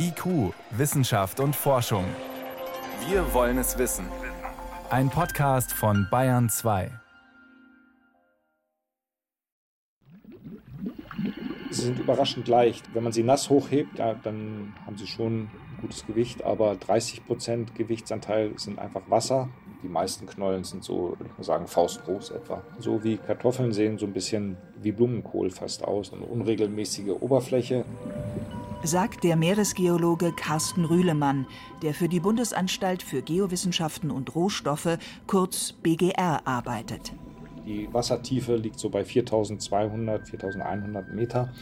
IQ, Wissenschaft und Forschung. Wir wollen es wissen. Ein Podcast von Bayern 2. Sie sind überraschend leicht. Wenn man sie nass hochhebt, dann haben sie schon ein gutes Gewicht, aber 30 Prozent Gewichtsanteil sind einfach Wasser. Die meisten Knollen sind so, würde ich mal sagen, faustgroß etwa. So wie Kartoffeln sehen so ein bisschen wie Blumenkohl fast aus. Eine unregelmäßige Oberfläche sagt der Meeresgeologe Carsten Rühlemann, der für die Bundesanstalt für Geowissenschaften und Rohstoffe, kurz BGR, arbeitet. Die Wassertiefe liegt so bei 4200, 4100 Meter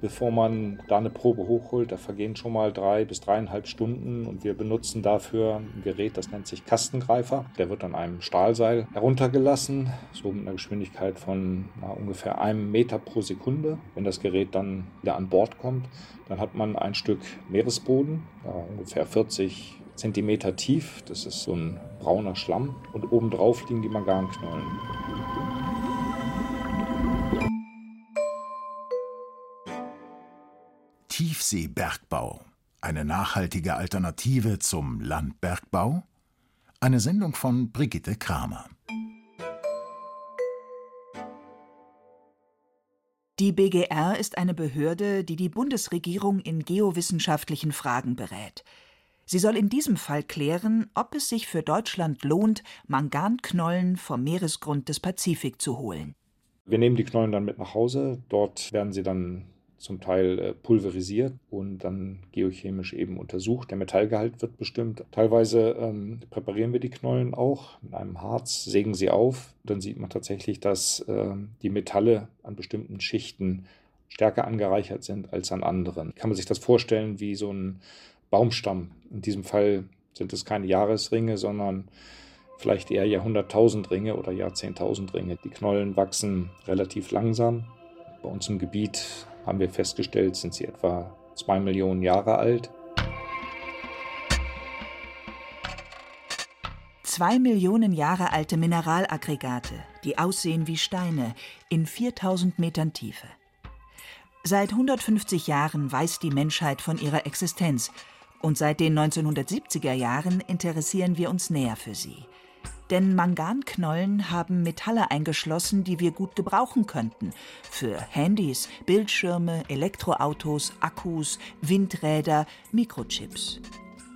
bevor man da eine Probe hochholt. Da vergehen schon mal drei bis dreieinhalb Stunden und wir benutzen dafür ein Gerät, das nennt sich Kastengreifer. Der wird an einem Stahlseil heruntergelassen, so mit einer Geschwindigkeit von na, ungefähr einem Meter pro Sekunde. Wenn das Gerät dann wieder an Bord kommt, dann hat man ein Stück Meeresboden, ja, ungefähr 40 Zentimeter tief. Das ist so ein brauner Schlamm und obendrauf liegen die Manganknollen. Tiefseebergbau. Eine nachhaltige Alternative zum Landbergbau? Eine Sendung von Brigitte Kramer. Die BGR ist eine Behörde, die die Bundesregierung in geowissenschaftlichen Fragen berät. Sie soll in diesem Fall klären, ob es sich für Deutschland lohnt, Manganknollen vom Meeresgrund des Pazifik zu holen. Wir nehmen die Knollen dann mit nach Hause. Dort werden sie dann zum Teil äh, pulverisiert und dann geochemisch eben untersucht. Der Metallgehalt wird bestimmt. Teilweise ähm, präparieren wir die Knollen auch mit einem Harz, sägen sie auf. Dann sieht man tatsächlich, dass äh, die Metalle an bestimmten Schichten stärker angereichert sind als an anderen. Kann man sich das vorstellen wie so ein Baumstamm. In diesem Fall sind es keine Jahresringe, sondern vielleicht eher Jahrhunderttausend Ringe oder Jahrzehntausend Ringe. Die Knollen wachsen relativ langsam. Bei uns im Gebiet haben wir festgestellt, sind sie etwa zwei Millionen Jahre alt. Zwei Millionen Jahre alte Mineralaggregate, die aussehen wie Steine, in 4000 Metern Tiefe. Seit 150 Jahren weiß die Menschheit von ihrer Existenz und seit den 1970er Jahren interessieren wir uns näher für sie. Denn Manganknollen haben Metalle eingeschlossen, die wir gut gebrauchen könnten. Für Handys, Bildschirme, Elektroautos, Akkus, Windräder, Mikrochips.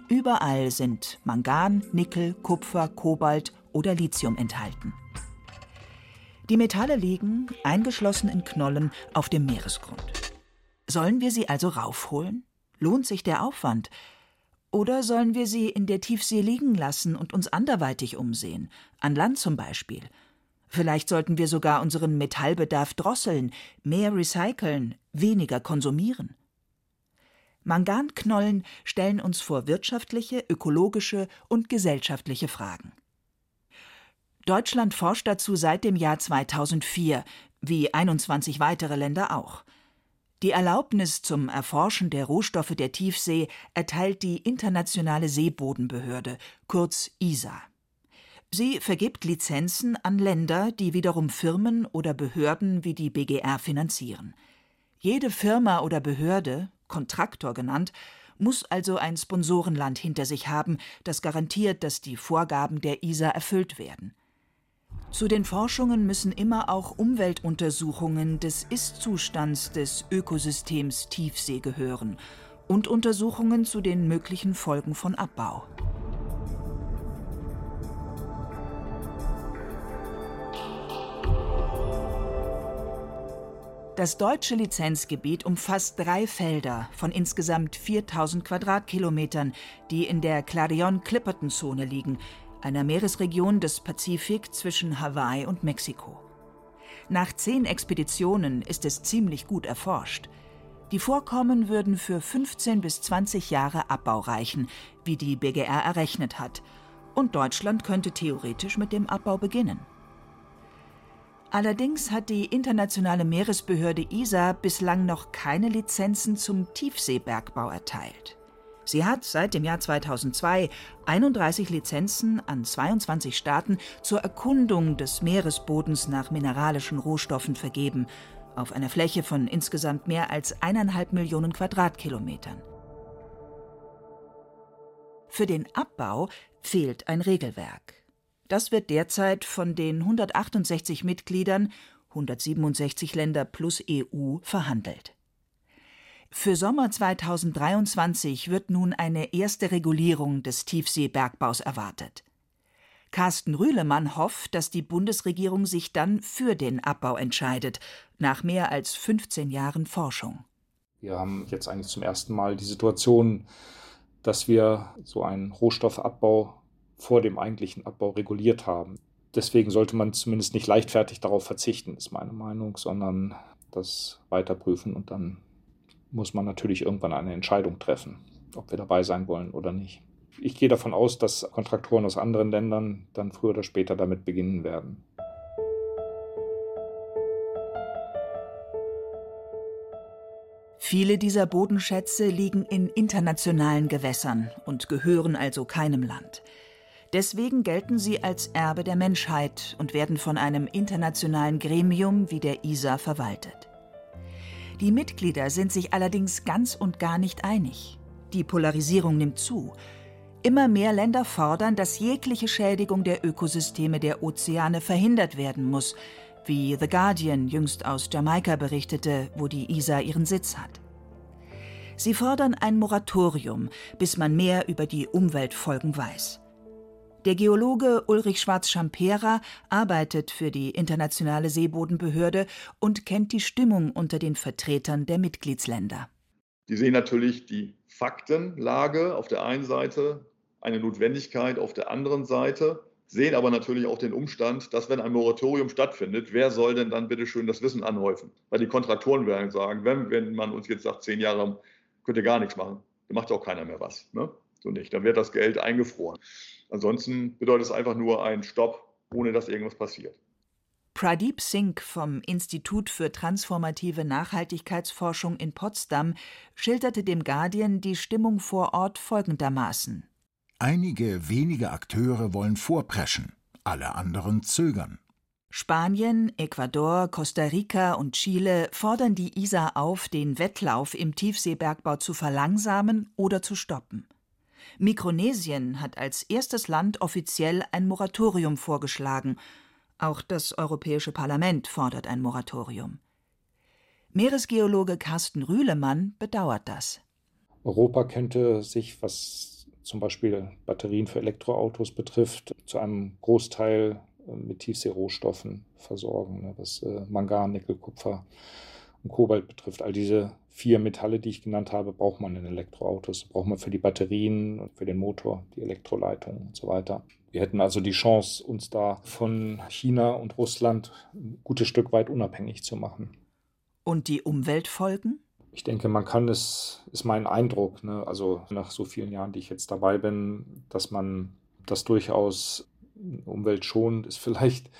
Überall sind Mangan, Nickel, Kupfer, Kobalt oder Lithium enthalten. Die Metalle liegen, eingeschlossen in Knollen, auf dem Meeresgrund. Sollen wir sie also raufholen? Lohnt sich der Aufwand? Oder sollen wir sie in der Tiefsee liegen lassen und uns anderweitig umsehen, an Land zum Beispiel? Vielleicht sollten wir sogar unseren Metallbedarf drosseln, mehr recyceln, weniger konsumieren. Manganknollen stellen uns vor wirtschaftliche, ökologische und gesellschaftliche Fragen. Deutschland forscht dazu seit dem Jahr 2004, wie 21 weitere Länder auch. Die Erlaubnis zum Erforschen der Rohstoffe der Tiefsee erteilt die Internationale Seebodenbehörde, kurz ISA. Sie vergibt Lizenzen an Länder, die wiederum Firmen oder Behörden wie die BGR finanzieren. Jede Firma oder Behörde, Kontraktor genannt, muss also ein Sponsorenland hinter sich haben, das garantiert, dass die Vorgaben der ISA erfüllt werden. Zu den Forschungen müssen immer auch Umweltuntersuchungen des Ist-Zustands des Ökosystems Tiefsee gehören und Untersuchungen zu den möglichen Folgen von Abbau. Das deutsche Lizenzgebiet umfasst drei Felder von insgesamt 4000 Quadratkilometern, die in der Clarion-Clipperton-Zone liegen, einer Meeresregion des Pazifik zwischen Hawaii und Mexiko. Nach zehn Expeditionen ist es ziemlich gut erforscht. Die Vorkommen würden für 15 bis 20 Jahre Abbau reichen, wie die BGR errechnet hat. Und Deutschland könnte theoretisch mit dem Abbau beginnen. Allerdings hat die internationale Meeresbehörde ISA bislang noch keine Lizenzen zum Tiefseebergbau erteilt. Sie hat seit dem Jahr 2002 31 Lizenzen an 22 Staaten zur Erkundung des Meeresbodens nach mineralischen Rohstoffen vergeben, auf einer Fläche von insgesamt mehr als eineinhalb Millionen Quadratkilometern. Für den Abbau fehlt ein Regelwerk. Das wird derzeit von den 168 Mitgliedern, 167 Länder plus EU, verhandelt. Für Sommer 2023 wird nun eine erste Regulierung des Tiefseebergbaus erwartet. Carsten Rühlemann hofft, dass die Bundesregierung sich dann für den Abbau entscheidet, nach mehr als 15 Jahren Forschung. Wir haben jetzt eigentlich zum ersten Mal die Situation, dass wir so einen Rohstoffabbau vor dem eigentlichen Abbau reguliert haben. Deswegen sollte man zumindest nicht leichtfertig darauf verzichten, ist meine Meinung, sondern das weiter prüfen und dann muss man natürlich irgendwann eine Entscheidung treffen, ob wir dabei sein wollen oder nicht. Ich gehe davon aus, dass Kontraktoren aus anderen Ländern dann früher oder später damit beginnen werden. Viele dieser Bodenschätze liegen in internationalen Gewässern und gehören also keinem Land. Deswegen gelten sie als Erbe der Menschheit und werden von einem internationalen Gremium wie der ISA verwaltet. Die Mitglieder sind sich allerdings ganz und gar nicht einig. Die Polarisierung nimmt zu. Immer mehr Länder fordern, dass jegliche Schädigung der Ökosysteme der Ozeane verhindert werden muss, wie The Guardian jüngst aus Jamaika berichtete, wo die ISA ihren Sitz hat. Sie fordern ein Moratorium, bis man mehr über die Umweltfolgen weiß. Der Geologe Ulrich Schwarz-Schampera arbeitet für die Internationale Seebodenbehörde und kennt die Stimmung unter den Vertretern der Mitgliedsländer. Die sehen natürlich die Faktenlage auf der einen Seite, eine Notwendigkeit auf der anderen Seite, sehen aber natürlich auch den Umstand, dass wenn ein Moratorium stattfindet, wer soll denn dann bitte schön das Wissen anhäufen? Weil die Kontraktoren werden sagen, wenn, wenn man uns jetzt sagt, zehn Jahre könnt ihr gar nichts machen, dann macht auch keiner mehr was. Ne? So nicht. Dann wird das Geld eingefroren. Ansonsten bedeutet es einfach nur ein Stopp, ohne dass irgendwas passiert. Pradeep Singh vom Institut für transformative Nachhaltigkeitsforschung in Potsdam schilderte dem Guardian die Stimmung vor Ort folgendermaßen. Einige wenige Akteure wollen vorpreschen, alle anderen zögern. Spanien, Ecuador, Costa Rica und Chile fordern die ISA auf, den Wettlauf im Tiefseebergbau zu verlangsamen oder zu stoppen. Mikronesien hat als erstes Land offiziell ein Moratorium vorgeschlagen. Auch das Europäische Parlament fordert ein Moratorium. Meeresgeologe Carsten Rühlemann bedauert das. Europa könnte sich, was zum Beispiel Batterien für Elektroautos betrifft, zu einem Großteil äh, mit Tiefseerohstoffen versorgen, ne, was äh, Mangan, Nickel, Kupfer und Kobalt betrifft. All diese vier Metalle, die ich genannt habe, braucht man in Elektroautos. Braucht man für die Batterien und für den Motor, die Elektroleitung und so weiter. Wir hätten also die Chance, uns da von China und Russland ein gutes Stück weit unabhängig zu machen. Und die Umweltfolgen? Ich denke, man kann es, ist mein Eindruck, ne, also nach so vielen Jahren, die ich jetzt dabei bin, dass man das durchaus umweltschonend ist vielleicht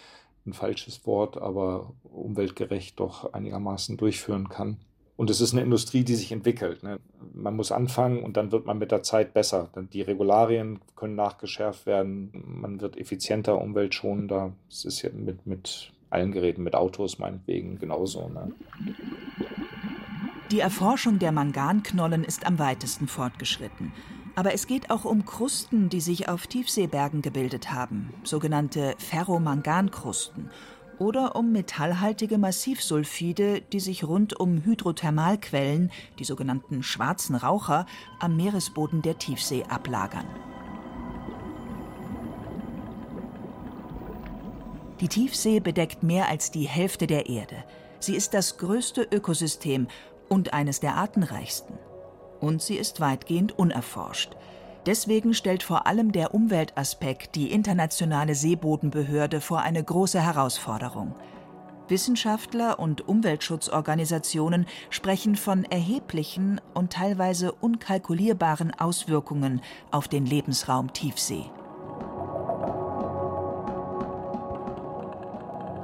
ein falsches Wort, aber umweltgerecht doch einigermaßen durchführen kann. Und es ist eine Industrie, die sich entwickelt. Ne? Man muss anfangen und dann wird man mit der Zeit besser. Die Regularien können nachgeschärft werden. Man wird effizienter, umweltschonender. Es ist ja mit, mit allen Geräten, mit Autos meinetwegen genauso. Ne? Die Erforschung der Manganknollen ist am weitesten fortgeschritten. Aber es geht auch um Krusten, die sich auf Tiefseebergen gebildet haben, sogenannte Ferromangankrusten oder um metallhaltige Massivsulfide, die sich rund um Hydrothermalquellen, die sogenannten schwarzen Raucher, am Meeresboden der Tiefsee ablagern. Die Tiefsee bedeckt mehr als die Hälfte der Erde. Sie ist das größte Ökosystem und eines der artenreichsten. Und sie ist weitgehend unerforscht. Deswegen stellt vor allem der Umweltaspekt die internationale Seebodenbehörde vor eine große Herausforderung. Wissenschaftler und Umweltschutzorganisationen sprechen von erheblichen und teilweise unkalkulierbaren Auswirkungen auf den Lebensraum Tiefsee.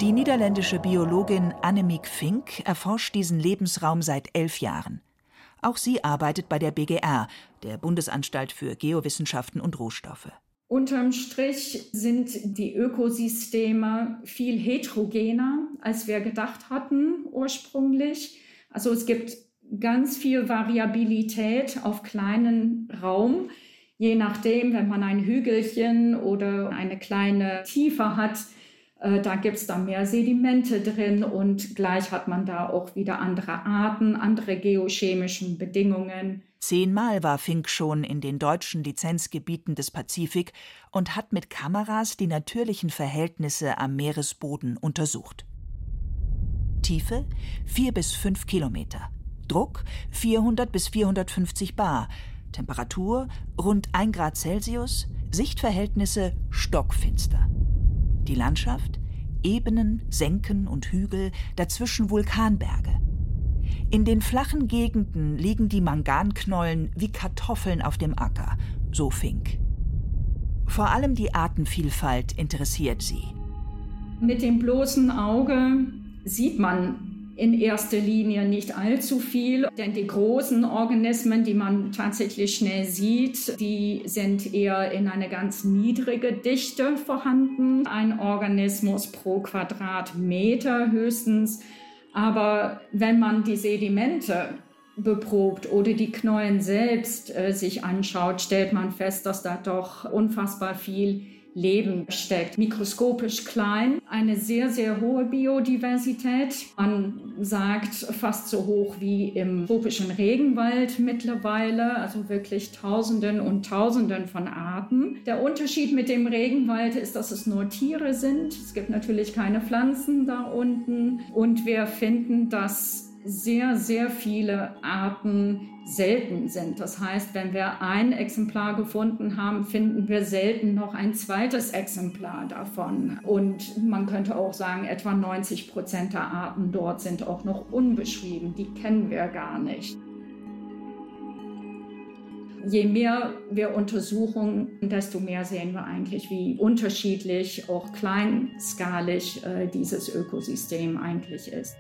Die niederländische Biologin Annemiek Fink erforscht diesen Lebensraum seit elf Jahren. Auch sie arbeitet bei der BGR, der Bundesanstalt für Geowissenschaften und Rohstoffe. Unterm Strich sind die Ökosysteme viel heterogener, als wir gedacht hatten ursprünglich. Also es gibt ganz viel Variabilität auf kleinen Raum. Je nachdem, wenn man ein Hügelchen oder eine kleine Tiefe hat, da gibt es dann mehr Sedimente drin und gleich hat man da auch wieder andere Arten, andere geochemischen Bedingungen. Zehnmal war Fink schon in den deutschen Lizenzgebieten des Pazifik und hat mit Kameras die natürlichen Verhältnisse am Meeresboden untersucht. Tiefe 4 bis 5 Kilometer, Druck 400 bis 450 Bar, Temperatur rund 1 Grad Celsius, Sichtverhältnisse stockfinster. Die Landschaft Ebenen, Senken und Hügel, dazwischen Vulkanberge. In den flachen Gegenden liegen die Manganknollen wie Kartoffeln auf dem Acker, so Fink. Vor allem die Artenvielfalt interessiert sie. Mit dem bloßen Auge sieht man in erster Linie nicht allzu viel, denn die großen Organismen, die man tatsächlich schnell sieht, die sind eher in eine ganz niedrige Dichte vorhanden. Ein Organismus pro Quadratmeter höchstens. Aber wenn man die Sedimente beprobt oder die Knollen selbst äh, sich anschaut, stellt man fest, dass da doch unfassbar viel Leben steckt. Mikroskopisch klein, eine sehr, sehr hohe Biodiversität. Man sagt fast so hoch wie im tropischen Regenwald mittlerweile, also wirklich Tausenden und Tausenden von Arten. Der Unterschied mit dem Regenwald ist, dass es nur Tiere sind. Es gibt natürlich keine Pflanzen da unten. Und wir finden, dass sehr, sehr viele Arten selten sind. Das heißt, wenn wir ein Exemplar gefunden haben, finden wir selten noch ein zweites Exemplar davon. Und man könnte auch sagen, etwa 90 Prozent der Arten dort sind auch noch unbeschrieben. Die kennen wir gar nicht. Je mehr wir untersuchen, desto mehr sehen wir eigentlich, wie unterschiedlich, auch kleinskalig äh, dieses Ökosystem eigentlich ist.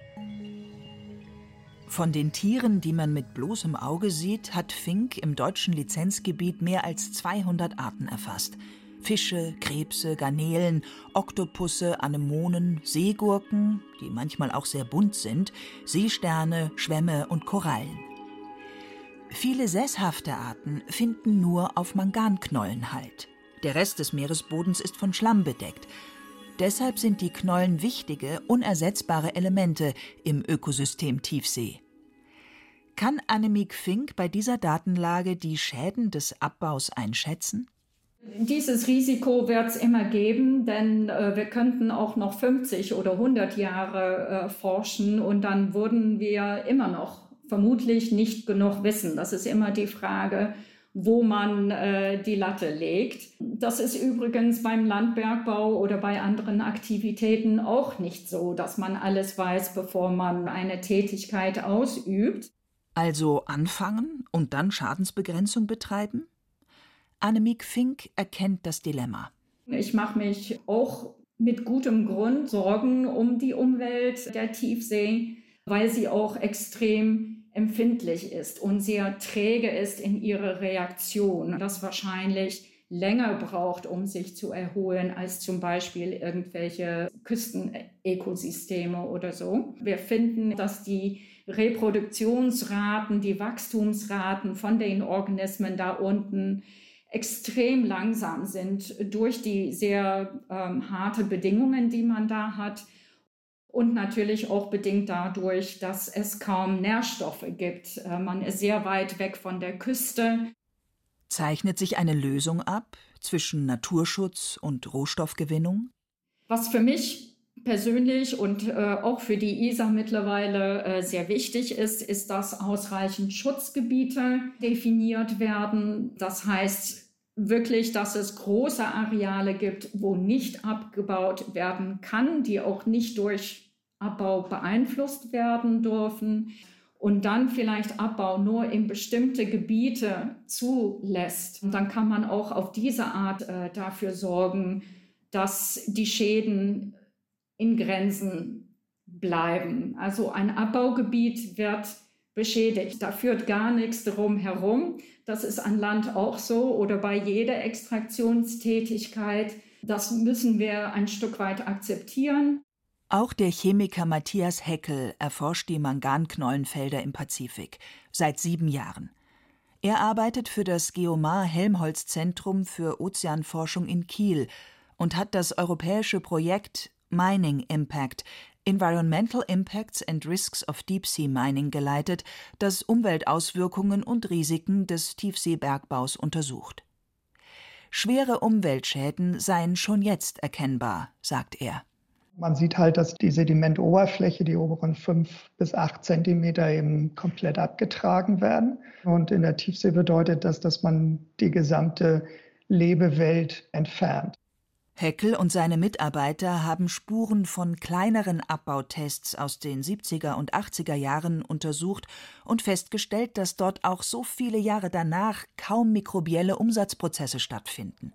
Von den Tieren, die man mit bloßem Auge sieht, hat Fink im deutschen Lizenzgebiet mehr als 200 Arten erfasst. Fische, Krebse, Garnelen, Oktopusse, Anemonen, Seegurken, die manchmal auch sehr bunt sind, Seesterne, Schwämme und Korallen. Viele sesshafte Arten finden nur auf Manganknollen Halt. Der Rest des Meeresbodens ist von Schlamm bedeckt. Deshalb sind die Knollen wichtige, unersetzbare Elemente im Ökosystem Tiefsee. Kann Annemiek Fink bei dieser Datenlage die Schäden des Abbaus einschätzen? Dieses Risiko wird es immer geben, denn äh, wir könnten auch noch 50 oder 100 Jahre äh, forschen und dann würden wir immer noch vermutlich nicht genug wissen. Das ist immer die Frage, wo man äh, die Latte legt. Das ist übrigens beim Landbergbau oder bei anderen Aktivitäten auch nicht so, dass man alles weiß, bevor man eine Tätigkeit ausübt. Also anfangen und dann Schadensbegrenzung betreiben? Annemiek Fink erkennt das Dilemma. Ich mache mich auch mit gutem Grund Sorgen um die Umwelt der Tiefsee, weil sie auch extrem empfindlich ist und sehr träge ist in ihrer Reaktion, das wahrscheinlich länger braucht, um sich zu erholen, als zum Beispiel irgendwelche Küstenökosysteme oder so. Wir finden, dass die Reproduktionsraten, die Wachstumsraten von den Organismen da unten extrem langsam sind durch die sehr ähm, harte Bedingungen, die man da hat und natürlich auch bedingt dadurch, dass es kaum Nährstoffe gibt. Äh, man ist sehr weit weg von der Küste. Zeichnet sich eine Lösung ab zwischen Naturschutz und Rohstoffgewinnung? Was für mich persönlich und äh, auch für die ISA mittlerweile äh, sehr wichtig ist, ist, dass ausreichend Schutzgebiete definiert werden. Das heißt wirklich, dass es große Areale gibt, wo nicht abgebaut werden kann, die auch nicht durch Abbau beeinflusst werden dürfen und dann vielleicht Abbau nur in bestimmte Gebiete zulässt, und dann kann man auch auf diese Art äh, dafür sorgen, dass die Schäden in Grenzen bleiben. Also ein Abbaugebiet wird beschädigt. Da führt gar nichts drum herum. Das ist an Land auch so oder bei jeder Extraktionstätigkeit. Das müssen wir ein Stück weit akzeptieren. Auch der Chemiker Matthias Heckel erforscht die Manganknollenfelder im Pazifik seit sieben Jahren. Er arbeitet für das Geomar Helmholtz Zentrum für Ozeanforschung in Kiel und hat das europäische Projekt Mining Impact Environmental Impacts and Risks of Deep Sea Mining geleitet, das Umweltauswirkungen und Risiken des Tiefseebergbaus untersucht. Schwere Umweltschäden seien schon jetzt erkennbar, sagt er. Man sieht halt, dass die Sedimentoberfläche, die oberen fünf bis acht Zentimeter eben komplett abgetragen werden. Und in der Tiefsee bedeutet das, dass man die gesamte Lebewelt entfernt. Heckel und seine Mitarbeiter haben Spuren von kleineren Abbautests aus den 70er und 80er Jahren untersucht und festgestellt, dass dort auch so viele Jahre danach kaum mikrobielle Umsatzprozesse stattfinden.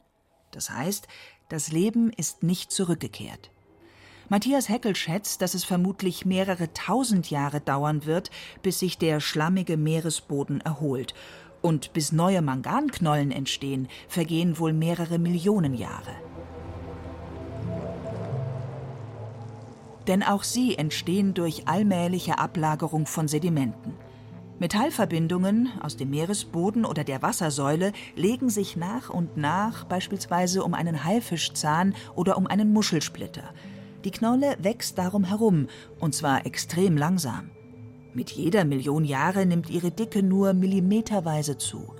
Das heißt, das Leben ist nicht zurückgekehrt. Matthias Heckel schätzt, dass es vermutlich mehrere tausend Jahre dauern wird, bis sich der schlammige Meeresboden erholt. Und bis neue Manganknollen entstehen, vergehen wohl mehrere Millionen Jahre. Denn auch sie entstehen durch allmähliche Ablagerung von Sedimenten. Metallverbindungen aus dem Meeresboden oder der Wassersäule legen sich nach und nach beispielsweise um einen Haifischzahn oder um einen Muschelsplitter. Die Knolle wächst darum herum, und zwar extrem langsam. Mit jeder Million Jahre nimmt ihre Dicke nur millimeterweise zu.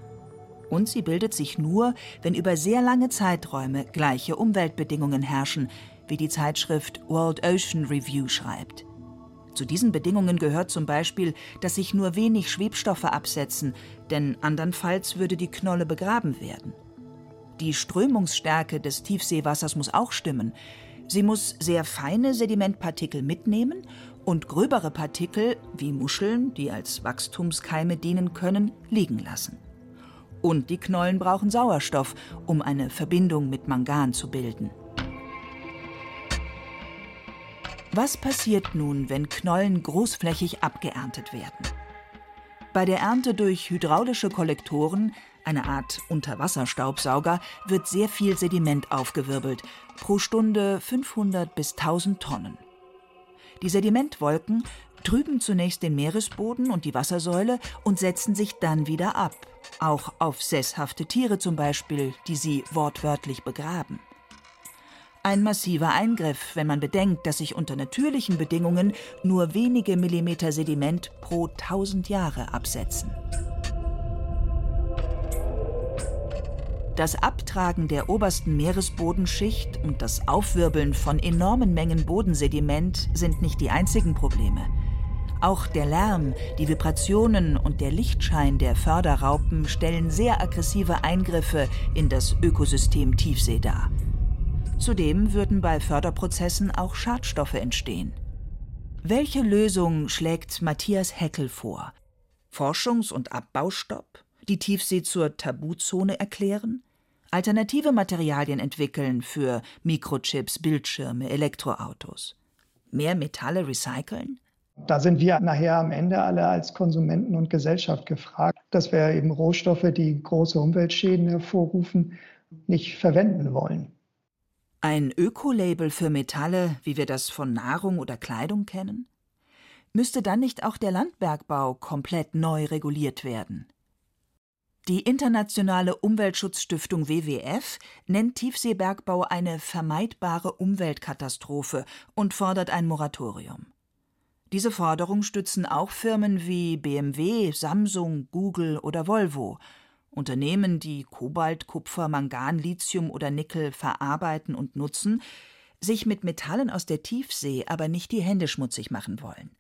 Und sie bildet sich nur, wenn über sehr lange Zeiträume gleiche Umweltbedingungen herrschen, wie die Zeitschrift World Ocean Review schreibt. Zu diesen Bedingungen gehört zum Beispiel, dass sich nur wenig Schwebstoffe absetzen, denn andernfalls würde die Knolle begraben werden. Die Strömungsstärke des Tiefseewassers muss auch stimmen. Sie muss sehr feine Sedimentpartikel mitnehmen und gröbere Partikel, wie Muscheln, die als Wachstumskeime dienen können, liegen lassen. Und die Knollen brauchen Sauerstoff, um eine Verbindung mit Mangan zu bilden. Was passiert nun, wenn Knollen großflächig abgeerntet werden? Bei der Ernte durch hydraulische Kollektoren, eine Art Unterwasserstaubsauger, wird sehr viel Sediment aufgewirbelt, pro Stunde 500 bis 1000 Tonnen. Die Sedimentwolken trüben zunächst den Meeresboden und die Wassersäule und setzen sich dann wieder ab, auch auf sesshafte Tiere zum Beispiel, die sie wortwörtlich begraben. Ein massiver Eingriff, wenn man bedenkt, dass sich unter natürlichen Bedingungen nur wenige Millimeter Sediment pro tausend Jahre absetzen. Das Abtragen der obersten Meeresbodenschicht und das Aufwirbeln von enormen Mengen Bodensediment sind nicht die einzigen Probleme. Auch der Lärm, die Vibrationen und der Lichtschein der Förderraupen stellen sehr aggressive Eingriffe in das Ökosystem Tiefsee dar. Zudem würden bei Förderprozessen auch Schadstoffe entstehen. Welche Lösung schlägt Matthias Heckel vor? Forschungs- und Abbaustopp? Die Tiefsee zur Tabuzone erklären? Alternative Materialien entwickeln für Mikrochips, Bildschirme, Elektroautos? Mehr Metalle recyceln? Da sind wir nachher am Ende alle als Konsumenten und Gesellschaft gefragt, dass wir eben Rohstoffe, die große Umweltschäden hervorrufen, nicht verwenden wollen. Ein Ökolabel für Metalle, wie wir das von Nahrung oder Kleidung kennen? Müsste dann nicht auch der Landbergbau komplett neu reguliert werden? Die internationale Umweltschutzstiftung WWF nennt Tiefseebergbau eine vermeidbare Umweltkatastrophe und fordert ein Moratorium. Diese Forderung stützen auch Firmen wie BMW, Samsung, Google oder Volvo, Unternehmen, die Kobalt, Kupfer, Mangan, Lithium oder Nickel verarbeiten und nutzen, sich mit Metallen aus der Tiefsee aber nicht die Hände schmutzig machen wollen.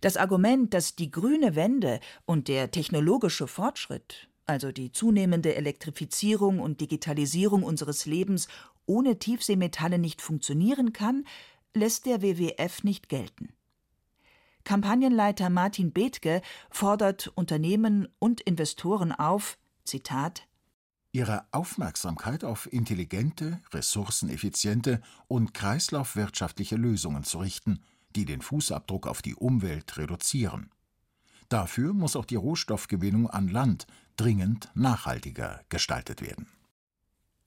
Das Argument, dass die grüne Wende und der technologische Fortschritt, also die zunehmende Elektrifizierung und Digitalisierung unseres Lebens ohne Tiefseemetalle nicht funktionieren kann, lässt der WWF nicht gelten. Kampagnenleiter Martin Bethke fordert Unternehmen und Investoren auf, Zitat, ihre Aufmerksamkeit auf intelligente, ressourceneffiziente und kreislaufwirtschaftliche Lösungen zu richten, die den Fußabdruck auf die Umwelt reduzieren. Dafür muss auch die Rohstoffgewinnung an Land dringend nachhaltiger gestaltet werden.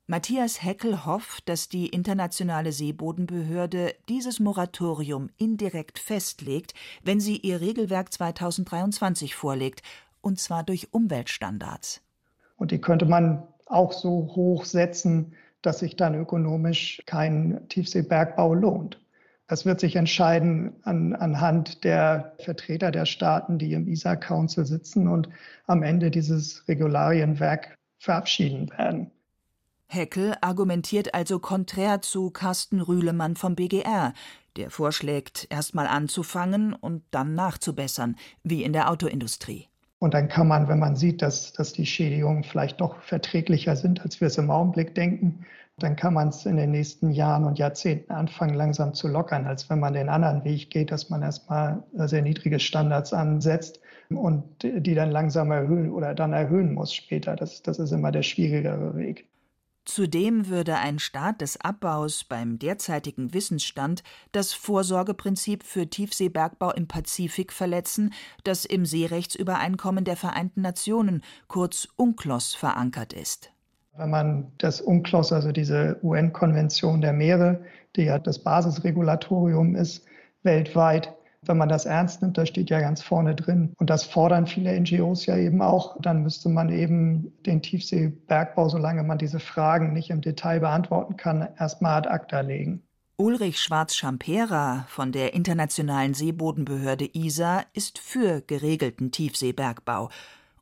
Matthias Heckel hofft, dass die Internationale Seebodenbehörde dieses Moratorium indirekt festlegt, wenn sie ihr Regelwerk 2023 vorlegt und zwar durch Umweltstandards. Und die könnte man auch so hoch setzen, dass sich dann ökonomisch kein Tiefseebergbau lohnt. Das wird sich entscheiden an, anhand der Vertreter der Staaten, die im ISA Council sitzen und am Ende dieses Regularienwerk verabschieden werden. Heckel argumentiert also konträr zu Carsten Rühlemann vom BGR, der vorschlägt, erstmal anzufangen und dann nachzubessern, wie in der Autoindustrie. Und dann kann man, wenn man sieht, dass, dass die Schädigungen vielleicht doch verträglicher sind, als wir es im Augenblick denken, dann kann man es in den nächsten Jahren und Jahrzehnten anfangen, langsam zu lockern, als wenn man den anderen Weg geht, dass man erstmal sehr niedrige Standards ansetzt und die dann langsam erhöhen oder dann erhöhen muss später. Das, das ist immer der schwierigere Weg. Zudem würde ein Start des Abbaus beim derzeitigen Wissensstand das Vorsorgeprinzip für Tiefseebergbau im Pazifik verletzen, das im Seerechtsübereinkommen der Vereinten Nationen, kurz UNCLOS, verankert ist. Wenn man das UNCLOS, also diese UN-Konvention der Meere, die ja das Basisregulatorium ist, weltweit, wenn man das ernst nimmt, da steht ja ganz vorne drin, und das fordern viele NGOs ja eben auch, dann müsste man eben den Tiefseebergbau, solange man diese Fragen nicht im Detail beantworten kann, erstmal ad acta legen. Ulrich Schwarz-Schampera von der Internationalen Seebodenbehörde ISA ist für geregelten Tiefseebergbau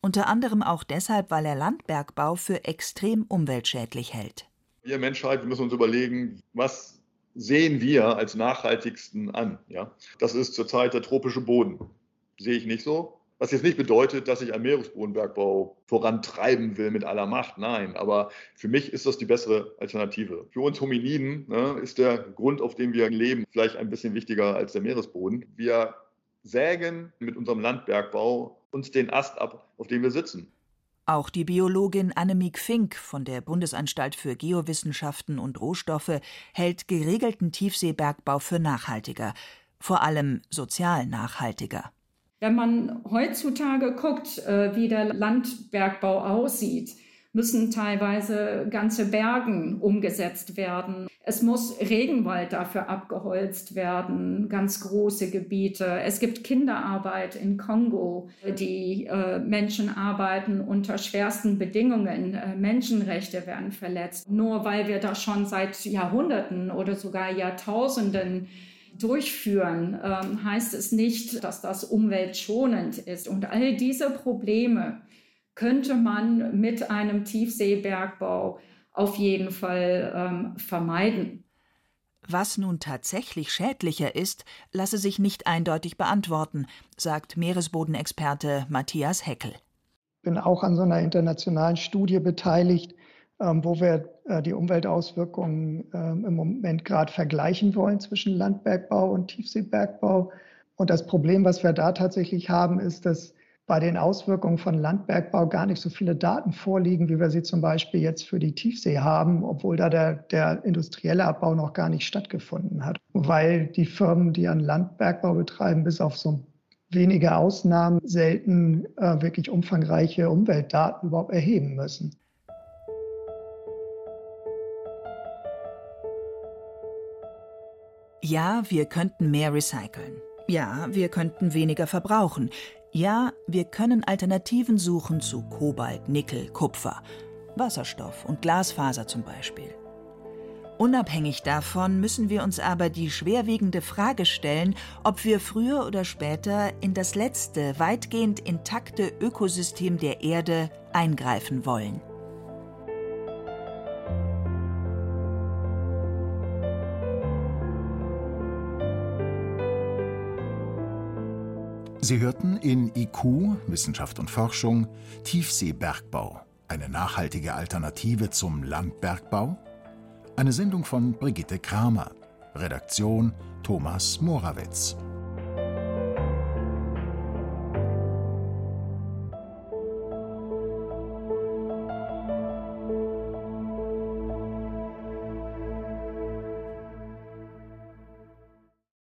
unter anderem auch deshalb, weil er Landbergbau für extrem umweltschädlich hält. Wir Menschheit müssen uns überlegen, was sehen wir als nachhaltigsten an. Ja? Das ist zurzeit der tropische Boden. Sehe ich nicht so. Was jetzt nicht bedeutet, dass ich einen Meeresbodenbergbau vorantreiben will mit aller Macht. Nein, aber für mich ist das die bessere Alternative. Für uns Hominiden ne, ist der Grund, auf dem wir leben, vielleicht ein bisschen wichtiger als der Meeresboden. Wir sägen mit unserem Landbergbau uns den Ast ab, auf dem wir sitzen. Auch die Biologin Annemiek Fink von der Bundesanstalt für Geowissenschaften und Rohstoffe hält geregelten Tiefseebergbau für nachhaltiger, vor allem sozial nachhaltiger. Wenn man heutzutage guckt, äh, wie der Landbergbau aussieht, müssen teilweise ganze Bergen umgesetzt werden. Es muss Regenwald dafür abgeholzt werden, ganz große Gebiete. Es gibt Kinderarbeit in Kongo. Die äh, Menschen arbeiten unter schwersten Bedingungen. Äh, Menschenrechte werden verletzt. Nur weil wir das schon seit Jahrhunderten oder sogar Jahrtausenden durchführen, ähm, heißt es nicht, dass das umweltschonend ist. Und all diese Probleme könnte man mit einem Tiefseebergbau auf jeden Fall ähm, vermeiden. Was nun tatsächlich schädlicher ist, lasse sich nicht eindeutig beantworten, sagt Meeresbodenexperte Matthias Heckel. Ich bin auch an so einer internationalen Studie beteiligt, ähm, wo wir äh, die Umweltauswirkungen ähm, im Moment gerade vergleichen wollen zwischen Landbergbau und Tiefseebergbau. Und das Problem, was wir da tatsächlich haben, ist, dass bei den Auswirkungen von Landbergbau gar nicht so viele Daten vorliegen, wie wir sie zum Beispiel jetzt für die Tiefsee haben, obwohl da der, der industrielle Abbau noch gar nicht stattgefunden hat. Weil die Firmen, die an Landbergbau betreiben, bis auf so wenige Ausnahmen selten äh, wirklich umfangreiche Umweltdaten überhaupt erheben müssen. Ja, wir könnten mehr recyceln. Ja, wir könnten weniger verbrauchen. Ja, wir können Alternativen suchen zu Kobalt, Nickel, Kupfer, Wasserstoff und Glasfaser zum Beispiel. Unabhängig davon müssen wir uns aber die schwerwiegende Frage stellen, ob wir früher oder später in das letzte, weitgehend intakte Ökosystem der Erde eingreifen wollen. Sie hörten in IQ Wissenschaft und Forschung Tiefseebergbau, eine nachhaltige Alternative zum Landbergbau? Eine Sendung von Brigitte Kramer. Redaktion Thomas Morawetz.